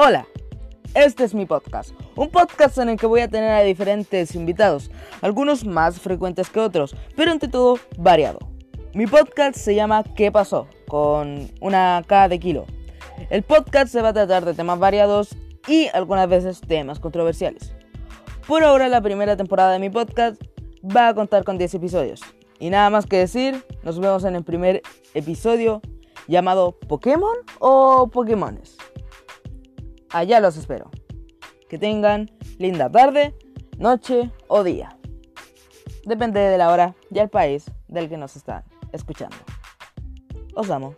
Hola, este es mi podcast, un podcast en el que voy a tener a diferentes invitados, algunos más frecuentes que otros, pero ante todo variado. Mi podcast se llama ¿Qué pasó? con una K de kilo. El podcast se va a tratar de temas variados y algunas veces temas controversiales. Por ahora la primera temporada de mi podcast va a contar con 10 episodios. Y nada más que decir, nos vemos en el primer episodio llamado Pokémon o Pokémones. Allá los espero. Que tengan linda tarde, noche o día. Depende de la hora y el país del que nos están escuchando. Os amo.